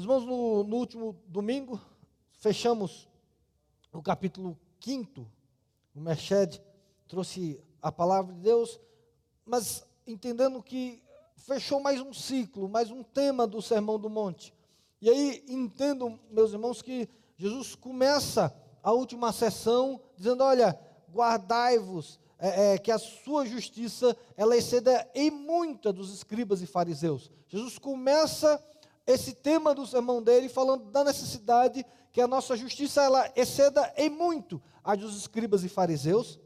Meus irmãos, no, no último domingo, fechamos o capítulo 5. O Merched trouxe a palavra de Deus, mas entendendo que fechou mais um ciclo, mais um tema do Sermão do Monte. E aí entendo, meus irmãos, que Jesus começa a última sessão dizendo: olha, guardai-vos, é, é, que a sua justiça ela exceda em muita dos escribas e fariseus. Jesus começa esse tema do sermão dele falando da necessidade que a nossa justiça ela exceda em muito a dos escribas e fariseus.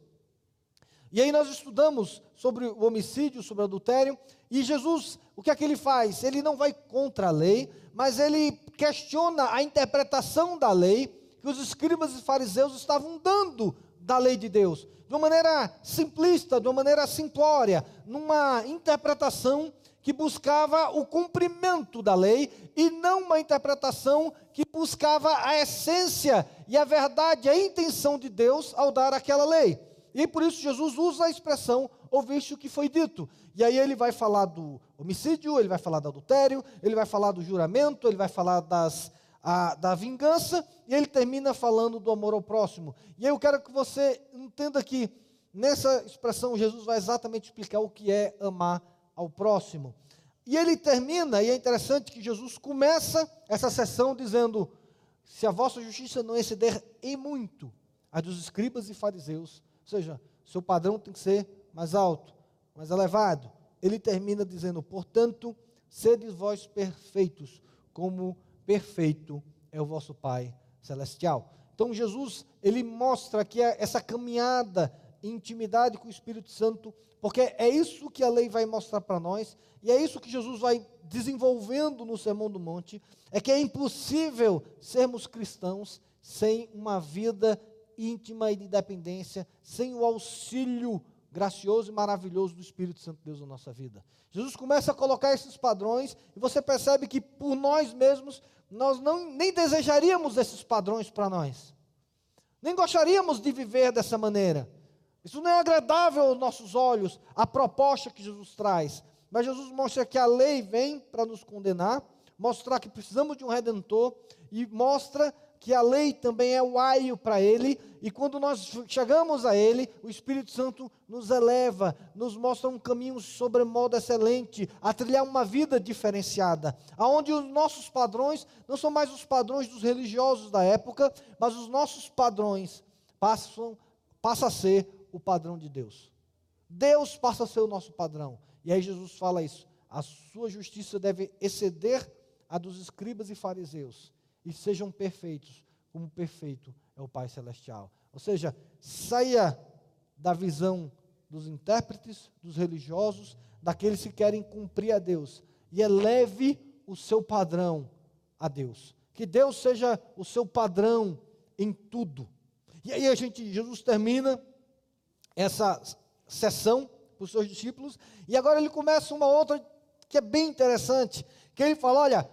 E aí nós estudamos sobre o homicídio, sobre o adultério, e Jesus, o que é que ele faz? Ele não vai contra a lei, mas ele questiona a interpretação da lei que os escribas e fariseus estavam dando da lei de Deus, de uma maneira simplista, de uma maneira simplória, numa interpretação que buscava o cumprimento da lei e não uma interpretação que buscava a essência e a verdade, a intenção de Deus ao dar aquela lei. E por isso Jesus usa a expressão ouviste o que foi dito. E aí ele vai falar do homicídio, ele vai falar do adultério, ele vai falar do juramento, ele vai falar das, a, da vingança, e ele termina falando do amor ao próximo. E aí eu quero que você entenda que nessa expressão Jesus vai exatamente explicar o que é amar ao próximo. E ele termina, e é interessante que Jesus começa essa sessão dizendo: se a vossa justiça não exceder em muito a dos escribas e fariseus, ou seja, seu padrão tem que ser mais alto, mais elevado. Ele termina dizendo: portanto, sede vós perfeitos, como perfeito é o vosso Pai celestial. Então Jesus, ele mostra que é essa caminhada intimidade com o Espírito Santo, porque é isso que a lei vai mostrar para nós, e é isso que Jesus vai desenvolvendo no Sermão do Monte, é que é impossível sermos cristãos sem uma vida íntima e de dependência, sem o auxílio gracioso e maravilhoso do Espírito Santo de Deus na nossa vida. Jesus começa a colocar esses padrões e você percebe que por nós mesmos nós não, nem desejaríamos esses padrões para nós. Nem gostaríamos de viver dessa maneira. Isso não é agradável aos nossos olhos, a proposta que Jesus traz. Mas Jesus mostra que a lei vem para nos condenar, mostrar que precisamos de um redentor e mostra que a lei também é o aio para ele, e quando nós chegamos a ele, o Espírito Santo nos eleva, nos mostra um caminho sobremodo excelente, a trilhar uma vida diferenciada, aonde os nossos padrões não são mais os padrões dos religiosos da época, mas os nossos padrões passam passa a ser o padrão de Deus. Deus passa a ser o nosso padrão. E aí Jesus fala isso: a sua justiça deve exceder a dos escribas e fariseus e sejam perfeitos, como perfeito é o Pai Celestial. Ou seja, saia da visão dos intérpretes, dos religiosos, daqueles que querem cumprir a Deus, e eleve o seu padrão a Deus. Que Deus seja o seu padrão em tudo. E aí a gente, Jesus termina essa sessão para os seus discípulos, e agora ele começa uma outra que é bem interessante, que ele fala, olha,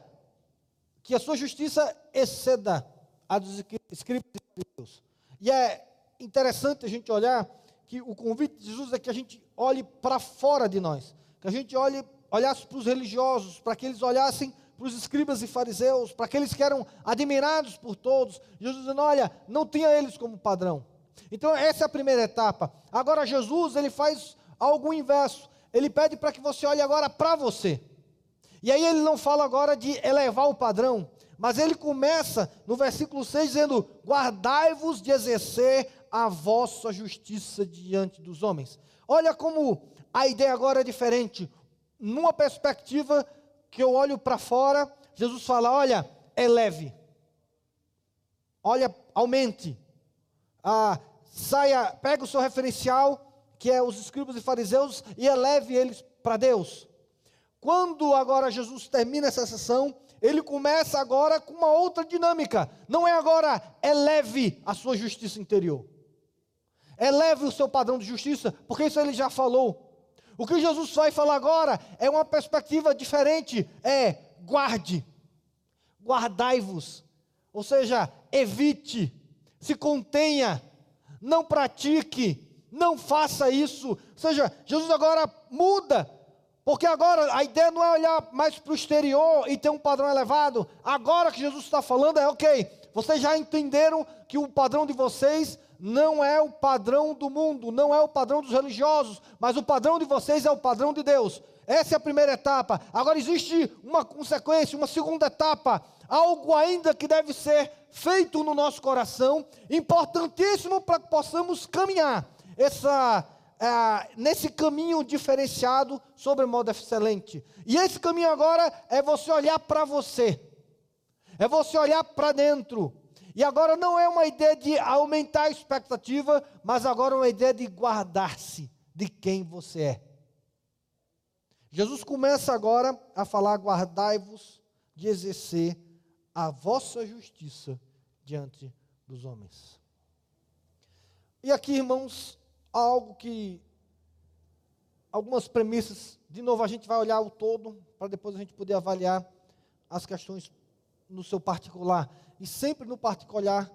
que a sua justiça exceda a dos escribas de Deus. E é interessante a gente olhar que o convite de Jesus é que a gente olhe para fora de nós, que a gente olhe, olhasse para os religiosos, para que eles olhassem para os escribas e fariseus, para aqueles que eram admirados por todos. Jesus dizendo: olha, não tenha eles como padrão. Então essa é a primeira etapa. Agora Jesus ele faz algo inverso. Ele pede para que você olhe agora para você. E aí ele não fala agora de elevar o padrão, mas ele começa no versículo 6 dizendo: Guardai-vos de exercer a vossa justiça diante dos homens. Olha como a ideia agora é diferente. Numa perspectiva que eu olho para fora, Jesus fala: Olha, eleve. Olha, aumente. Ah, saia, pega o seu referencial, que é os escribas e fariseus, e eleve eles para Deus. Quando agora Jesus termina essa sessão, ele começa agora com uma outra dinâmica. Não é agora eleve a sua justiça interior. Eleve o seu padrão de justiça, porque isso ele já falou. O que Jesus vai falar agora é uma perspectiva diferente. É guarde, guardai-vos. Ou seja, evite, se contenha, não pratique, não faça isso. Ou seja, Jesus agora muda Porque agora a ideia não é olhar mais para o exterior e ter um padrão elevado. Agora que Jesus está falando é ok. Vocês já entenderam que o padrão de vocês não é o padrão do mundo, não é o padrão dos religiosos, mas o padrão de vocês é o padrão de Deus. Essa é a primeira etapa. Agora existe uma consequência, uma segunda etapa, algo ainda que deve ser feito no nosso coração, importantíssimo para que possamos caminhar essa, é, nesse caminho diferenciado sobre modo excelente. E esse caminho agora é você olhar para você, é você olhar para dentro. E agora não é uma ideia de aumentar a expectativa, mas agora é uma ideia de guardar-se de quem você é. Jesus começa agora a falar: guardai-vos de exercer a vossa justiça diante dos homens. E aqui, irmãos, algo que. Algumas premissas, de novo, a gente vai olhar o todo, para depois a gente poder avaliar as questões no seu particular. E sempre no particular,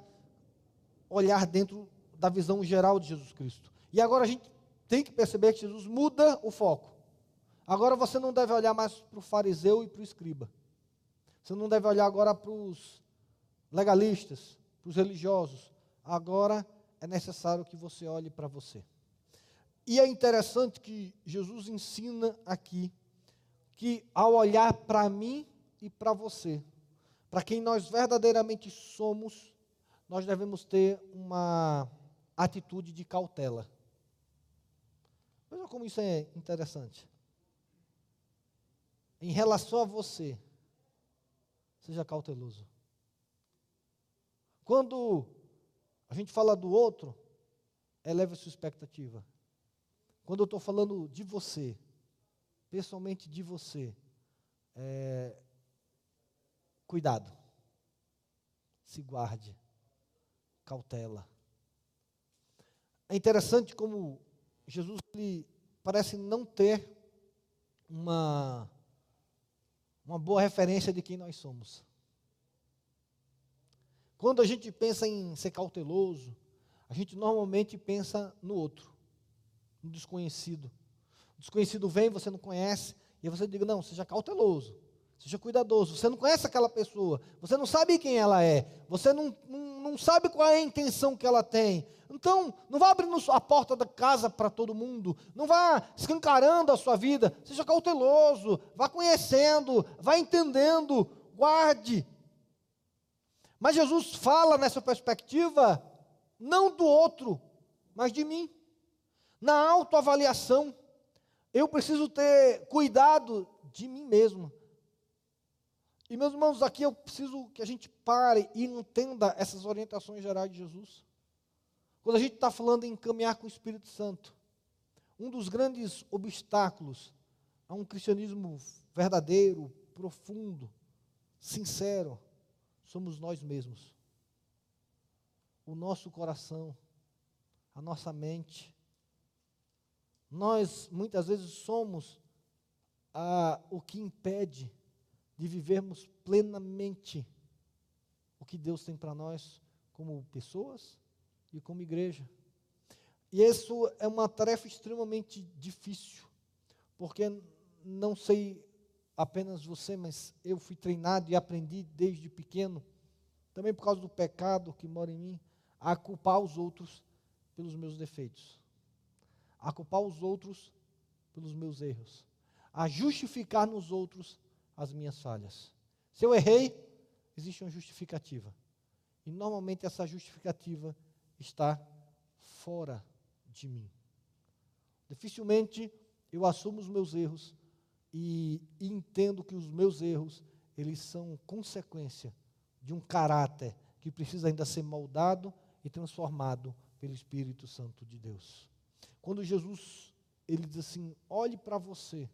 olhar dentro da visão geral de Jesus Cristo. E agora a gente tem que perceber que Jesus muda o foco. Agora você não deve olhar mais para o fariseu e para o escriba. Você não deve olhar agora para os legalistas, para os religiosos. Agora é necessário que você olhe para você. E é interessante que Jesus ensina aqui que ao olhar para mim e para você, para quem nós verdadeiramente somos, nós devemos ter uma atitude de cautela. Veja como isso é interessante. Em relação a você, seja cauteloso. Quando a gente fala do outro, eleve a sua expectativa. Quando eu estou falando de você, pessoalmente de você, é, cuidado, se guarde, cautela. É interessante como Jesus ele parece não ter uma uma boa referência de quem nós somos. Quando a gente pensa em ser cauteloso, a gente normalmente pensa no outro, no desconhecido. O desconhecido vem, você não conhece, e você diz: não, seja cauteloso, seja cuidadoso. Você não conhece aquela pessoa, você não sabe quem ela é, você não, não, não sabe qual é a intenção que ela tem. Então, não vá abrindo a porta da casa para todo mundo, não vá escancarando a sua vida, seja cauteloso, vá conhecendo, vá entendendo, guarde. Mas Jesus fala nessa perspectiva não do outro, mas de mim. Na autoavaliação, eu preciso ter cuidado de mim mesmo. E meus irmãos, aqui eu preciso que a gente pare e entenda essas orientações gerais de Jesus. Quando a gente está falando em caminhar com o Espírito Santo, um dos grandes obstáculos a um cristianismo verdadeiro, profundo, sincero, somos nós mesmos. O nosso coração, a nossa mente. Nós, muitas vezes, somos ah, o que impede de vivermos plenamente o que Deus tem para nós como pessoas e como igreja. E isso é uma tarefa extremamente difícil, porque não sei apenas você, mas eu fui treinado e aprendi desde pequeno, também por causa do pecado que mora em mim, a culpar os outros pelos meus defeitos, a culpar os outros pelos meus erros, a justificar nos outros as minhas falhas. Se eu errei, existe uma justificativa. E normalmente essa justificativa está fora de mim. Dificilmente eu assumo os meus erros e, entendo que os meus erros, eles são consequência de um caráter que precisa ainda ser moldado e transformado pelo Espírito Santo de Deus. Quando Jesus ele diz assim: "Olhe para você".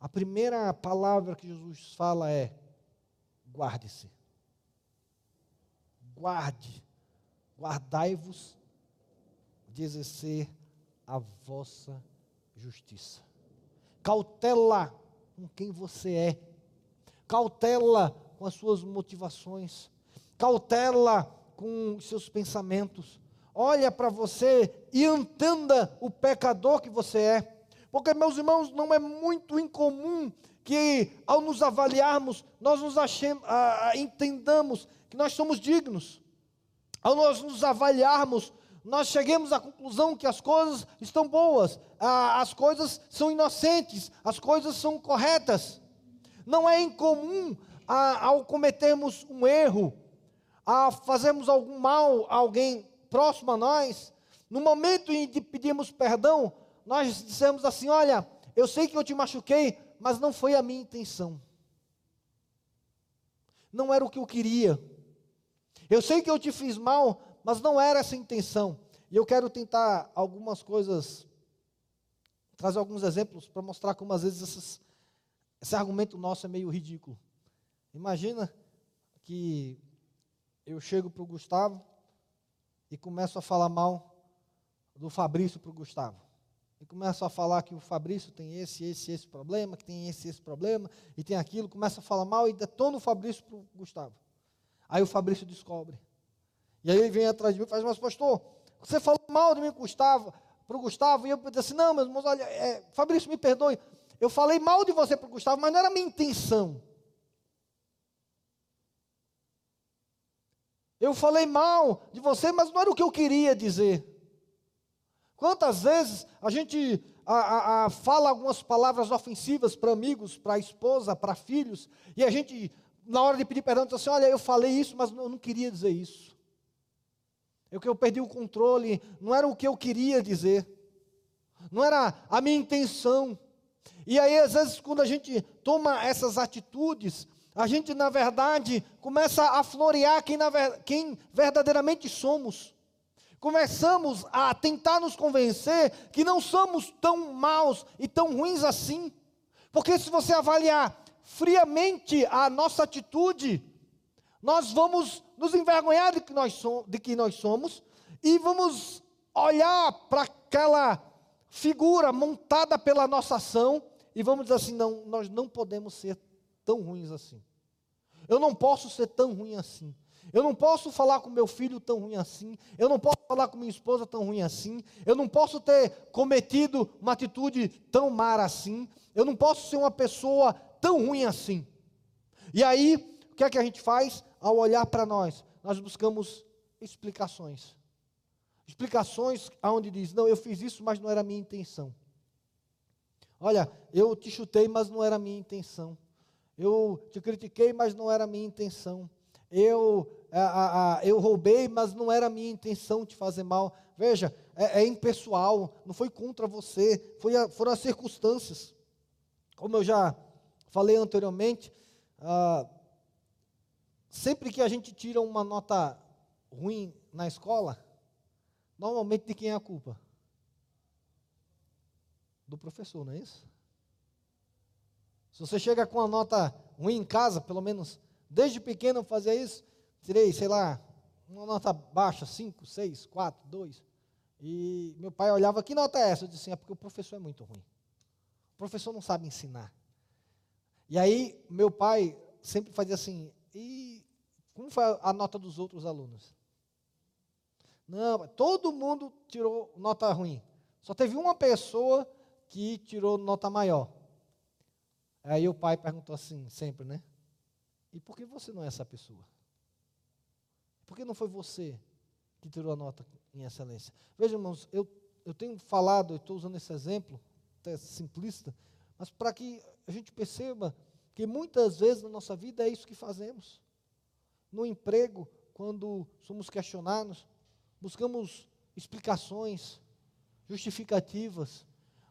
A primeira palavra que Jesus fala é: guarde-se. Guarde guardai-vos de exercer a vossa justiça. Cautela com quem você é, cautela com as suas motivações, cautela com os seus pensamentos. Olha para você e entenda o pecador que você é. Porque, meus irmãos, não é muito incomum que, ao nos avaliarmos, nós nos achem, a, a, entendamos que nós somos dignos. Ao nós nos avaliarmos, nós cheguemos à conclusão que as coisas estão boas, a, as coisas são inocentes, as coisas são corretas. Não é incomum a, ao cometermos um erro, a fazermos algum mal a alguém próximo a nós, no momento em que pedimos perdão, nós dissemos assim: Olha, eu sei que eu te machuquei, mas não foi a minha intenção. Não era o que eu queria. Eu sei que eu te fiz mal, mas não era essa a intenção. E eu quero tentar algumas coisas, trazer alguns exemplos para mostrar como às vezes esse argumento nosso é meio ridículo. Imagina que eu chego para o Gustavo e começo a falar mal do Fabrício para o Gustavo. E começo a falar que o Fabrício tem esse, esse, esse problema, que tem esse, esse problema, e tem aquilo, começa a falar mal e detona o Fabrício para o Gustavo. Aí o Fabrício descobre. E aí ele vem atrás de mim e faz, mas pastor, você falou mal de mim Gustavo, para o Gustavo, e eu disse assim, não, meus irmãos, olha, é, Fabrício, me perdoe, eu falei mal de você para o Gustavo, mas não era a minha intenção. Eu falei mal de você, mas não era o que eu queria dizer. Quantas vezes a gente a, a, a fala algumas palavras ofensivas para amigos, para esposa, para filhos, e a gente, na hora de pedir perdão, diz assim: Olha, eu falei isso, mas eu não queria dizer isso. Eu que eu perdi o controle, não era o que eu queria dizer, não era a minha intenção. E aí, às vezes, quando a gente toma essas atitudes, a gente, na verdade, começa a florear quem, quem verdadeiramente somos. Começamos a tentar nos convencer que não somos tão maus e tão ruins assim. Porque se você avaliar friamente a nossa atitude, nós vamos nos envergonhar de que nós, somos, de que nós somos e vamos olhar para aquela figura montada pela nossa ação e vamos dizer assim: não, nós não podemos ser tão ruins assim. Eu não posso ser tão ruim assim. Eu não posso falar com meu filho tão ruim assim. Eu não posso falar com minha esposa tão ruim assim. Eu não posso ter cometido uma atitude tão má assim. Eu não posso ser uma pessoa tão ruim assim. E aí, o que é que a gente faz? Ao olhar para nós, nós buscamos explicações. Explicações aonde diz: "Não, eu fiz isso, mas não era a minha intenção". Olha, eu te chutei, mas não era a minha intenção. Eu te critiquei, mas não era a minha intenção. Eu, a, a, eu roubei, mas não era minha intenção te fazer mal. Veja, é, é impessoal, não foi contra você, foi a, foram as circunstâncias. Como eu já falei anteriormente, ah, sempre que a gente tira uma nota ruim na escola, normalmente de quem é a culpa? Do professor, não é isso? Se você chega com uma nota ruim em casa, pelo menos desde pequeno eu fazia isso, tirei, sei lá, uma nota baixa, 5, 6, 4, 2. E meu pai olhava, que nota é essa? Eu disse assim, é porque o professor é muito ruim. O professor não sabe ensinar. E aí, meu pai sempre fazia assim, e como foi a nota dos outros alunos? Não, todo mundo tirou nota ruim. Só teve uma pessoa que tirou nota maior. Aí o pai perguntou assim, sempre, né? E por que você não é essa pessoa? Por que não foi você que tirou a nota em excelência? Veja, irmãos, eu, eu tenho falado, eu estou usando esse exemplo, até simplista, mas para que a gente perceba que muitas vezes na nossa vida é isso que fazemos. No emprego, quando somos questionados, buscamos explicações, justificativas,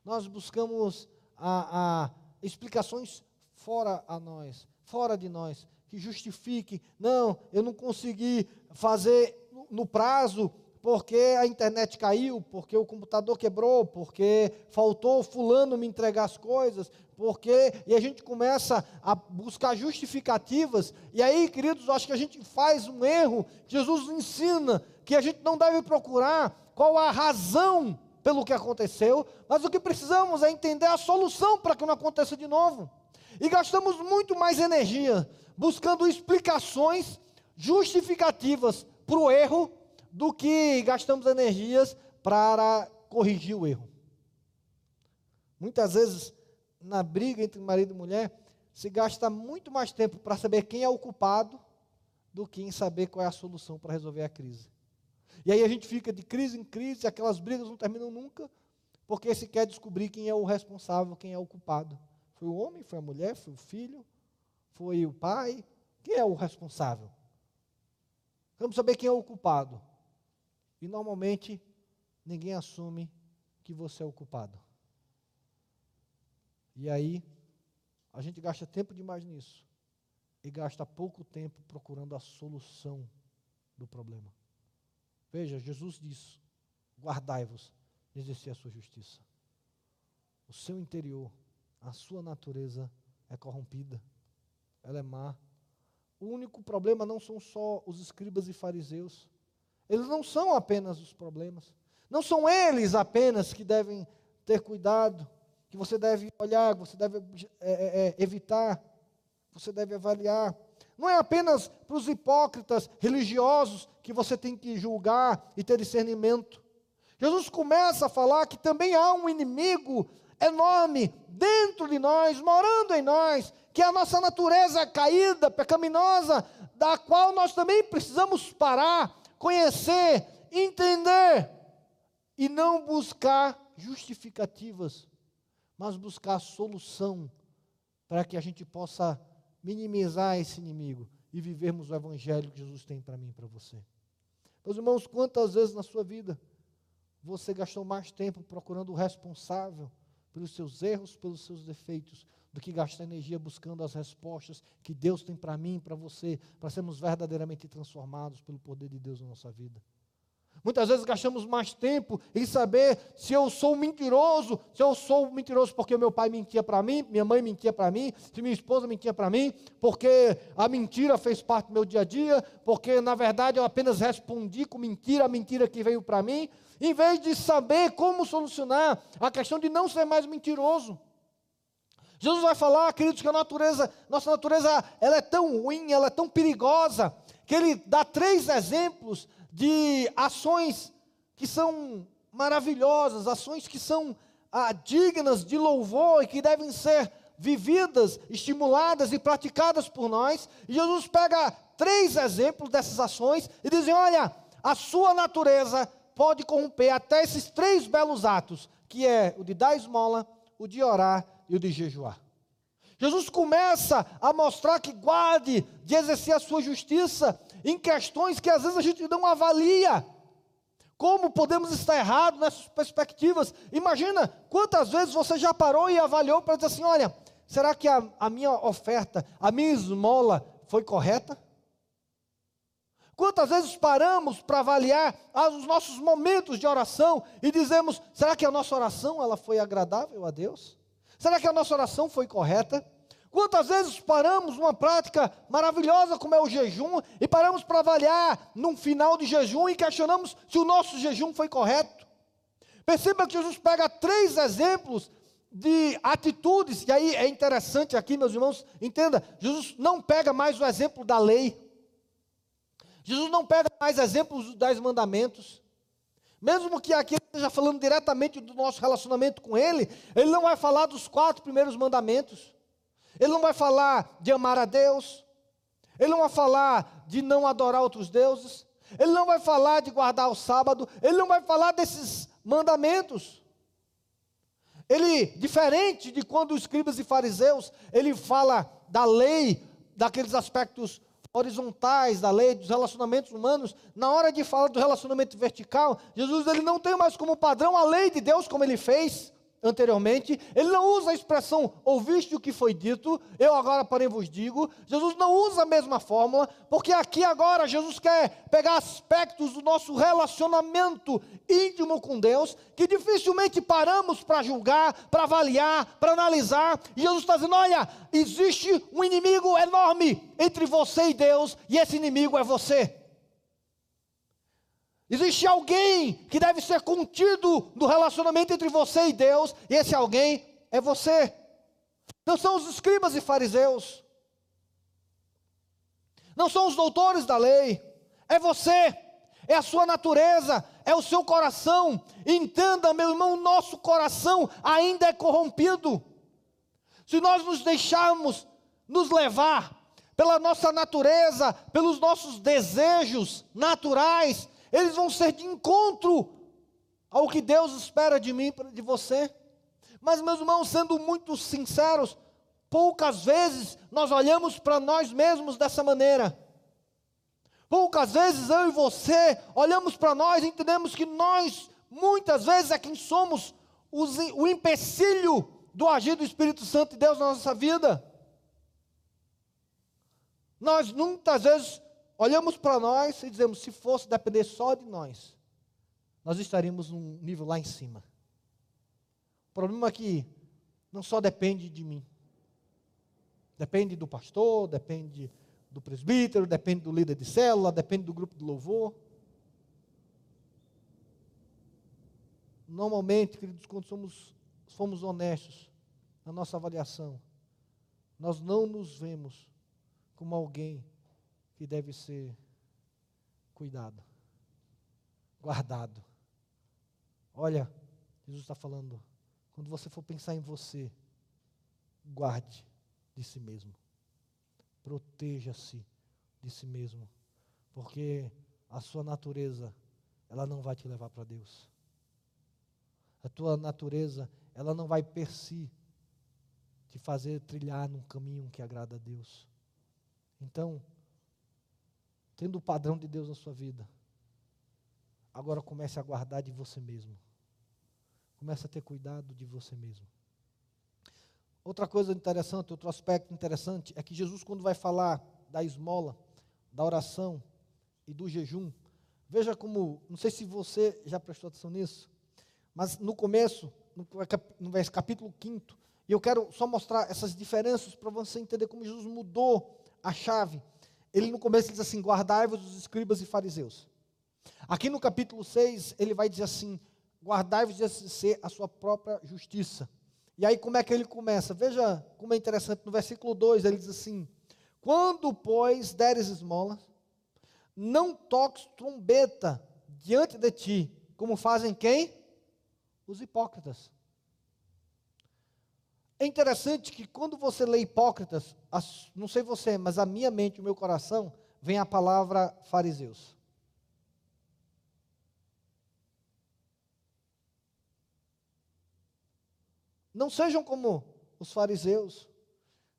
nós buscamos a, a explicações fora a nós, fora de nós, que justifique, não, eu não consegui fazer no prazo porque a internet caiu, porque o computador quebrou, porque faltou fulano me entregar as coisas, porque e a gente começa a buscar justificativas, e aí, queridos, acho que a gente faz um erro. Jesus ensina que a gente não deve procurar qual a razão pelo que aconteceu, mas o que precisamos é entender a solução para que não aconteça de novo. E gastamos muito mais energia buscando explicações justificativas para o erro do que gastamos energias para corrigir o erro. Muitas vezes, na briga entre marido e mulher, se gasta muito mais tempo para saber quem é o culpado do que em saber qual é a solução para resolver a crise. E aí a gente fica de crise em crise, aquelas brigas não terminam nunca, porque se quer descobrir quem é o responsável, quem é o culpado. Foi o homem, foi a mulher, foi o filho, foi o pai. Quem é o responsável? Vamos saber quem é o culpado. E normalmente ninguém assume que você é o culpado. E aí a gente gasta tempo demais nisso e gasta pouco tempo procurando a solução do problema. Veja, Jesus diz: guardai-vos de exercer a sua justiça. O seu interior, a sua natureza é corrompida, ela é má. O único problema não são só os escribas e fariseus. Eles não são apenas os problemas. Não são eles apenas que devem ter cuidado, que você deve olhar, que você deve é, é, é evitar, você deve avaliar. Não é apenas para os hipócritas religiosos que você tem que julgar e ter discernimento. Jesus começa a falar que também há um inimigo enorme dentro de nós, morando em nós, que é a nossa natureza caída, pecaminosa, da qual nós também precisamos parar, conhecer, entender e não buscar justificativas, mas buscar solução para que a gente possa minimizar esse inimigo e vivermos o evangelho que Jesus tem para mim e para você. Meus irmãos, quantas vezes na sua vida você gastou mais tempo procurando o responsável pelos seus erros, pelos seus defeitos, do que gastar energia buscando as respostas que Deus tem para mim para você, para sermos verdadeiramente transformados pelo poder de Deus na nossa vida. Muitas vezes gastamos mais tempo em saber se eu sou mentiroso, se eu sou mentiroso porque meu pai mentia para mim, minha mãe mentia para mim, se minha esposa mentia para mim, porque a mentira fez parte do meu dia a dia, porque na verdade eu apenas respondi com mentira a mentira que veio para mim, em vez de saber como solucionar a questão de não ser mais mentiroso. Jesus vai falar, queridos, que a natureza, nossa natureza, ela é tão ruim, ela é tão perigosa, que ele dá três exemplos de ações que são maravilhosas, ações que são ah, dignas de louvor e que devem ser vividas, estimuladas e praticadas por nós. E Jesus pega três exemplos dessas ações e diz: olha, a sua natureza pode corromper até esses três belos atos, que é o de dar esmola, o de orar e o de jejuar. Jesus começa a mostrar que guarde de exercer a sua justiça em questões que às vezes a gente não avalia. Como podemos estar errados nessas perspectivas? Imagina quantas vezes você já parou e avaliou para dizer assim: olha, será que a, a minha oferta, a minha esmola foi correta? Quantas vezes paramos para avaliar os nossos momentos de oração e dizemos: será que a nossa oração ela foi agradável a Deus? Será que a nossa oração foi correta? Quantas vezes paramos uma prática maravilhosa como é o jejum e paramos para avaliar num final de jejum e questionamos se o nosso jejum foi correto? Perceba que Jesus pega três exemplos de atitudes, e aí é interessante aqui, meus irmãos, entenda, Jesus não pega mais o exemplo da lei, Jesus não pega mais exemplos dos dez mandamentos, mesmo que aqui ele esteja falando diretamente do nosso relacionamento com Ele, Ele não vai falar dos quatro primeiros mandamentos. Ele não vai falar de amar a Deus. Ele não vai falar de não adorar outros deuses. Ele não vai falar de guardar o sábado. Ele não vai falar desses mandamentos. Ele, diferente de quando os escribas e fariseus, ele fala da lei, daqueles aspectos horizontais da lei, dos relacionamentos humanos, na hora de falar do relacionamento vertical, Jesus ele não tem mais como padrão a lei de Deus como ele fez anteriormente, ele não usa a expressão ouviste o que foi dito, eu agora porém vos digo. Jesus não usa a mesma fórmula, porque aqui agora Jesus quer pegar aspectos do nosso relacionamento íntimo com Deus, que dificilmente paramos para julgar, para avaliar, para analisar. E Jesus está dizendo: olha, existe um inimigo enorme entre você e Deus, e esse inimigo é você. Existe alguém que deve ser contido no relacionamento entre você e Deus, e esse alguém é você. Não são os escribas e fariseus. Não são os doutores da lei. É você. É a sua natureza. é o seu coração. Entenda, meu irmão, nosso coração ainda é corrompido. Se nós nos deixarmos nos levar pela nossa natureza, pelos nossos desejos naturais, eles vão ser de encontro ao que Deus espera de mim, de você. Mas, meus irmãos, sendo muito sinceros, poucas vezes nós olhamos para nós mesmos dessa maneira. Poucas vezes eu e você olhamos para nós e entendemos que nós, muitas vezes, é quem somos os, o empecilho do agir do Espírito Santo de Deus na nossa vida. Nós muitas vezes olhamos para nós e dizemos: se fosse depender só de nós, nós estaríamos num nível lá em cima. O problema é que não só depende de mim, depende do pastor, depende do presbítero, depende do líder de célula, depende do grupo de louvor. Normalmente, queridos, quando somos, somos honestos na nossa avaliação, nós não nos vemos como alguém que deve ser cuidado, guardado. Olha, Jesus está falando, quando você for pensar em você, guarde de si mesmo. Proteja-se de si mesmo. Porque a sua natureza, ela não vai te levar para Deus. A tua natureza, ela não vai per si te fazer trilhar num caminho que agrada a Deus. Então, tendo o padrão de Deus na sua vida, agora comece a guardar de você mesmo. Comece a ter cuidado de você mesmo. Outra coisa interessante, outro aspecto interessante é que Jesus, quando vai falar da esmola, da oração e do jejum, veja como, não sei se você já prestou atenção nisso, mas no começo, no, capítulo 5, e eu quero só mostrar essas diferenças para você entender como Jesus mudou a chave. Ele no começo diz assim: guardai-vos dos escribas e fariseus. Aqui no capítulo 6, ele vai dizer assim: guardai-vos de exercer a sua própria justiça. E aí, como é que ele começa? Veja como é interessante, no versículo 2, ele diz assim: Quando, pois, deres esmola, não toques trombeta diante de ti, como fazem quem? Os hipócritas. É interessante que quando você lê Hipócritas, não sei você, mas a minha mente, o meu coração, vem a palavra fariseus. Não sejam como os fariseus.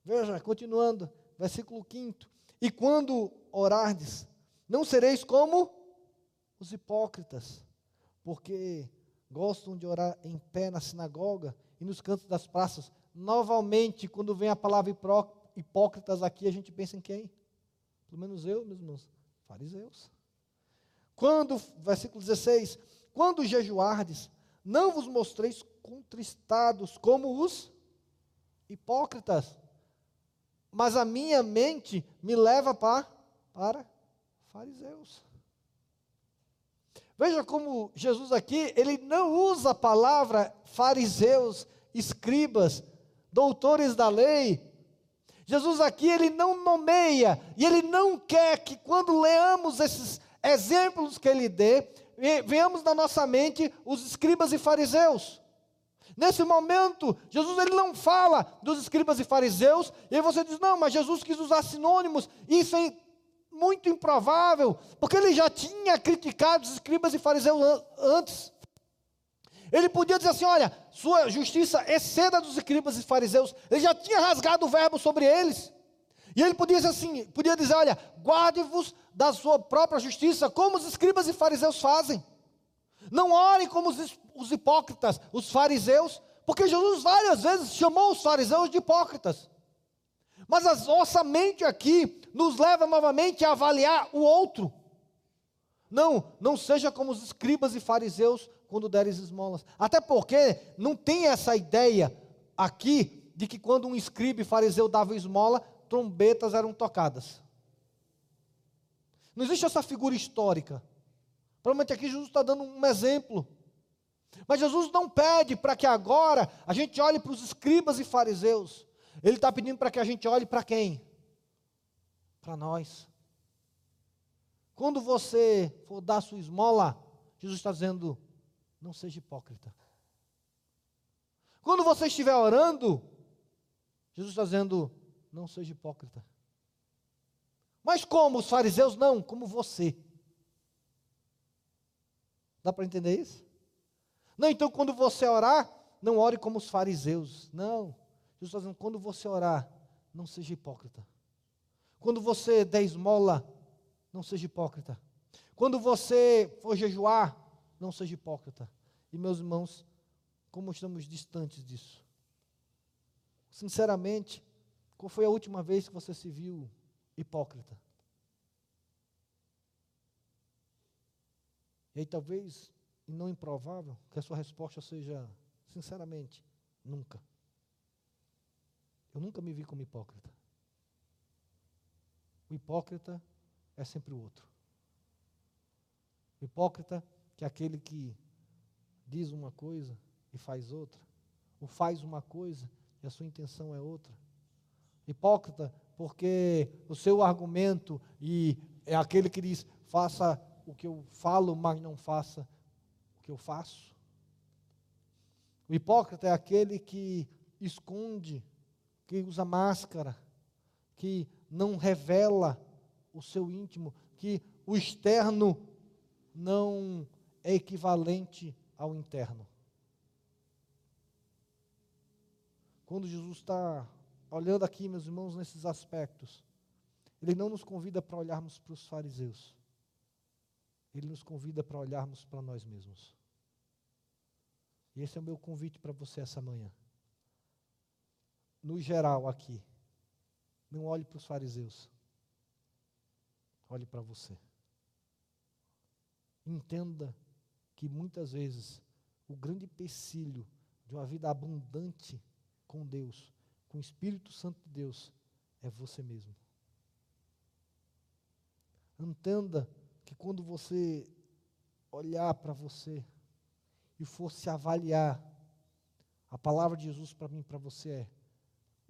Veja, continuando, versículo 5. E quando orardes, não sereis como os hipócritas, porque gostam de orar em pé na sinagoga e nos cantos das praças, novamente, quando vem a palavra hipócritas aqui, a gente pensa em quem? Pelo menos eu, meus irmãos, fariseus. Quando, versículo 16, quando jejuardes, não vos mostreis contristados como os hipócritas, mas a minha mente me leva para, para fariseus. Veja como Jesus aqui, ele não usa a palavra fariseus, escribas, doutores da lei. Jesus aqui, ele não nomeia, e ele não quer que quando leamos esses exemplos que ele dê, venhamos na nossa mente os escribas e fariseus. Nesse momento, Jesus ele não fala dos escribas e fariseus, e você diz, não, mas Jesus quis usar sinônimos, isso é muito improvável, porque ele já tinha criticado os escribas e fariseus antes. Ele podia dizer assim: olha, sua justiça exceda dos escribas e fariseus. Ele já tinha rasgado o verbo sobre eles. E ele podia dizer assim: podia dizer, olha, guarde-vos da sua própria justiça, como os escribas e fariseus fazem. Não orem como os, os hipócritas, os fariseus, porque Jesus várias vezes chamou os fariseus de hipócritas. Mas a nossa mente aqui nos leva novamente a avaliar o outro. Não, não seja como os escribas e fariseus quando deres esmolas. Até porque não tem essa ideia aqui de que quando um escriba e fariseu dava esmola, trombetas eram tocadas. Não existe essa figura histórica. Provavelmente aqui Jesus está dando um exemplo. Mas Jesus não pede para que agora a gente olhe para os escribas e fariseus. Ele está pedindo para que a gente olhe para quem? Para nós. Quando você for dar sua esmola, Jesus está dizendo: não seja hipócrita. Quando você estiver orando, Jesus está dizendo: não seja hipócrita. Mas como os fariseus? Não, como você. Dá para entender isso? Não, então quando você orar, não ore como os fariseus. Não. Jesus está dizendo: quando você orar, não seja hipócrita. Quando você der esmola, não seja hipócrita. Quando você for jejuar, não seja hipócrita. E meus irmãos, como estamos distantes disso? Sinceramente, qual foi a última vez que você se viu hipócrita? E aí talvez, e não improvável, que a sua resposta seja, sinceramente, nunca. Eu nunca me vi como hipócrita. O hipócrita é sempre o outro. O hipócrita que é aquele que diz uma coisa e faz outra, ou faz uma coisa e a sua intenção é outra. Hipócrita porque o seu argumento e é aquele que diz: faça o que eu falo, mas não faça o que eu faço. O hipócrita é aquele que esconde, que usa máscara, que não revela o seu íntimo, que o externo não é equivalente ao interno. Quando Jesus está olhando aqui, meus irmãos, nesses aspectos, Ele não nos convida para olharmos para os fariseus, Ele nos convida para olharmos para nós mesmos. E esse é o meu convite para você essa manhã. No geral, aqui, não olhe para os fariseus, olhe para você. Entenda que muitas vezes o grande empecilho de uma vida abundante com Deus, com o Espírito Santo de Deus, é você mesmo. Entenda que quando você olhar para você e for se avaliar, a palavra de Jesus para mim e para você é: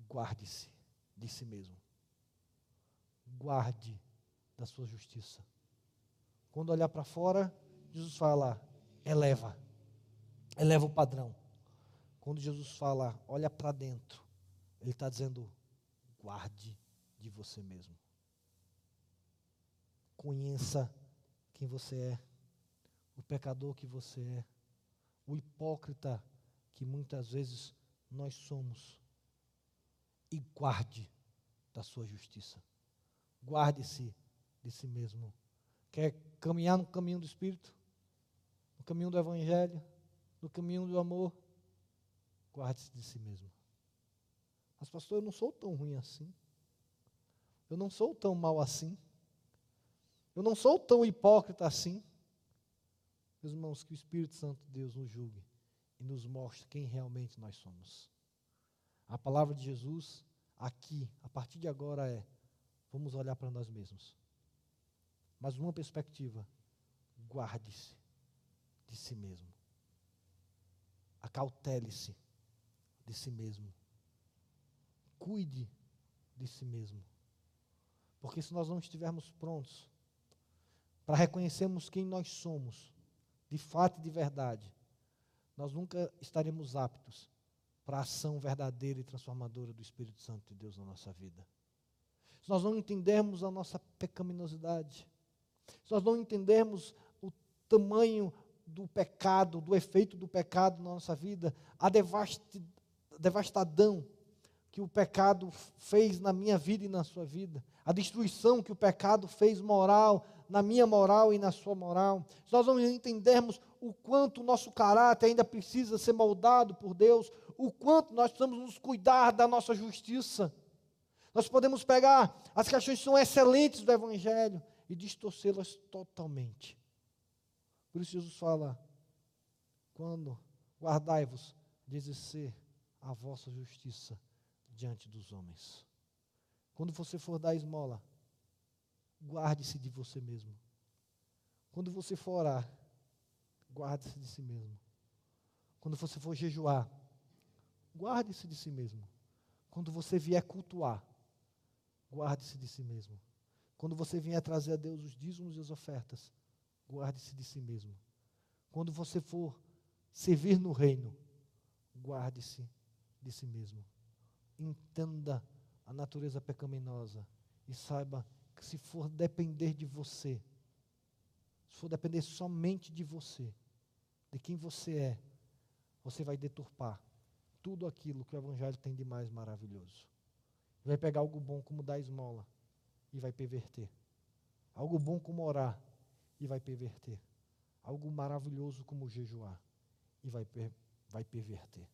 guarde-se de si mesmo. Guarde da sua justiça. Quando olhar para fora, Jesus fala: eleva, eleva o padrão. Quando Jesus fala, olha para dentro, Ele está dizendo, guarde de você mesmo. Conheça quem você é, o pecador que você é, o hipócrita que muitas vezes nós somos. E guarde da sua justiça. Guarde-se de si mesmo. Quer caminhar no caminho do Espírito? Caminho do Evangelho? No caminho do amor? Guarde-se de si mesmo. Mas, pastor, eu não sou tão ruim assim. Eu não sou tão mal assim. Eu não sou tão hipócrita assim. Meus irmãos, que o Espírito Santo de Deus nos julgue e nos mostre quem realmente nós somos. A palavra de Jesus aqui, a partir de agora, é: vamos olhar para nós mesmos. Mas uma perspectiva: guarde-se de si mesmo. Acautele-se de si mesmo. Cuide de si mesmo. Porque se nós não estivermos prontos para reconhecermos quem nós somos, de fato e de verdade, nós nunca estaremos aptos para a ação verdadeira e transformadora do Espírito Santo de Deus na nossa vida. Se nós não entendermos a nossa pecaminosidade, se nós não entendermos o tamanho do pecado, do efeito do pecado na nossa vida, a devastadão que o pecado fez na minha vida e na sua vida, a destruição que o pecado fez moral, na minha moral e na sua moral, se nós não entendermos o quanto o nosso caráter ainda precisa ser moldado por Deus, o quanto nós precisamos nos cuidar da nossa justiça, nós podemos pegar as questões que são excelentes do Evangelho e distorcê-las totalmente. Por isso Jesus fala: quando guardai-vos de exercer a vossa justiça diante dos homens. Quando você for dar esmola, guarde-se de você mesmo. Quando você for orar, guarde-se de si mesmo. Quando você for jejuar, guarde-se de si mesmo. Quando você vier cultuar, guarde-se de si mesmo. Quando você vier trazer a Deus os dízimos e as ofertas, guarde-se de si mesmo. quando você for servir no reino, guarde-se de si mesmo. Entenda a natureza pecaminosa e saiba que se for depender de você, se for depender somente de você, de quem você é, você vai deturpar tudo aquilo que o Evangelho tem de mais maravilhoso. Vai pegar algo bom como dar esmola e vai perverter. Algo bom como orar e vai perverter. Algo maravilhoso como jejuar e vai, per vai perverter.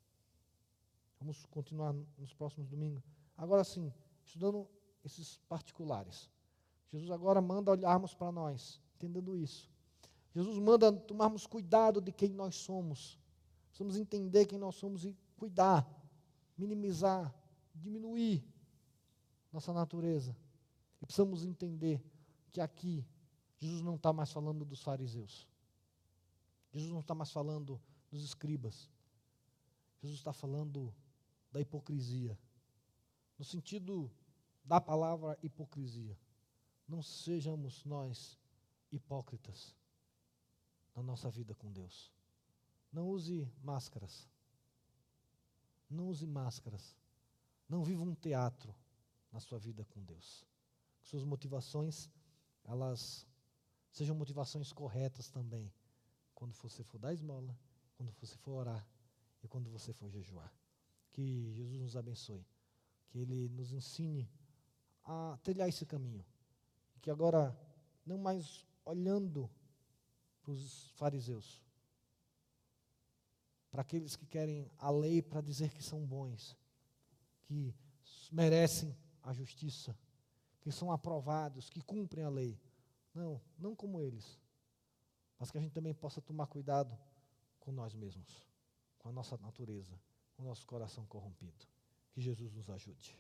Vamos continuar nos próximos domingos. Agora sim, estudando esses particulares. Jesus agora manda olharmos para nós, entendendo isso. Jesus manda tomarmos cuidado de quem nós somos. Precisamos entender quem nós somos e cuidar, minimizar, diminuir nossa natureza. E precisamos entender que aqui Jesus não está mais falando dos fariseus. Jesus não está mais falando dos escribas. Jesus está falando da hipocrisia. No sentido da palavra hipocrisia. Não sejamos nós hipócritas na nossa vida com Deus. Não use máscaras. Não use máscaras. Não viva um teatro na sua vida com Deus. Suas motivações, elas sejam motivações corretas também. Quando você for dar esmola, quando você for orar e quando você for jejuar. Que Jesus nos abençoe. Que Ele nos ensine a trilhar esse caminho. Que agora, não mais olhando para os fariseus, para aqueles que querem a lei para dizer que são bons, que merecem a justiça, que são aprovados, que cumprem a lei. Não, não como eles. Mas que a gente também possa tomar cuidado com nós mesmos, com a nossa natureza, com o nosso coração corrompido. Que Jesus nos ajude.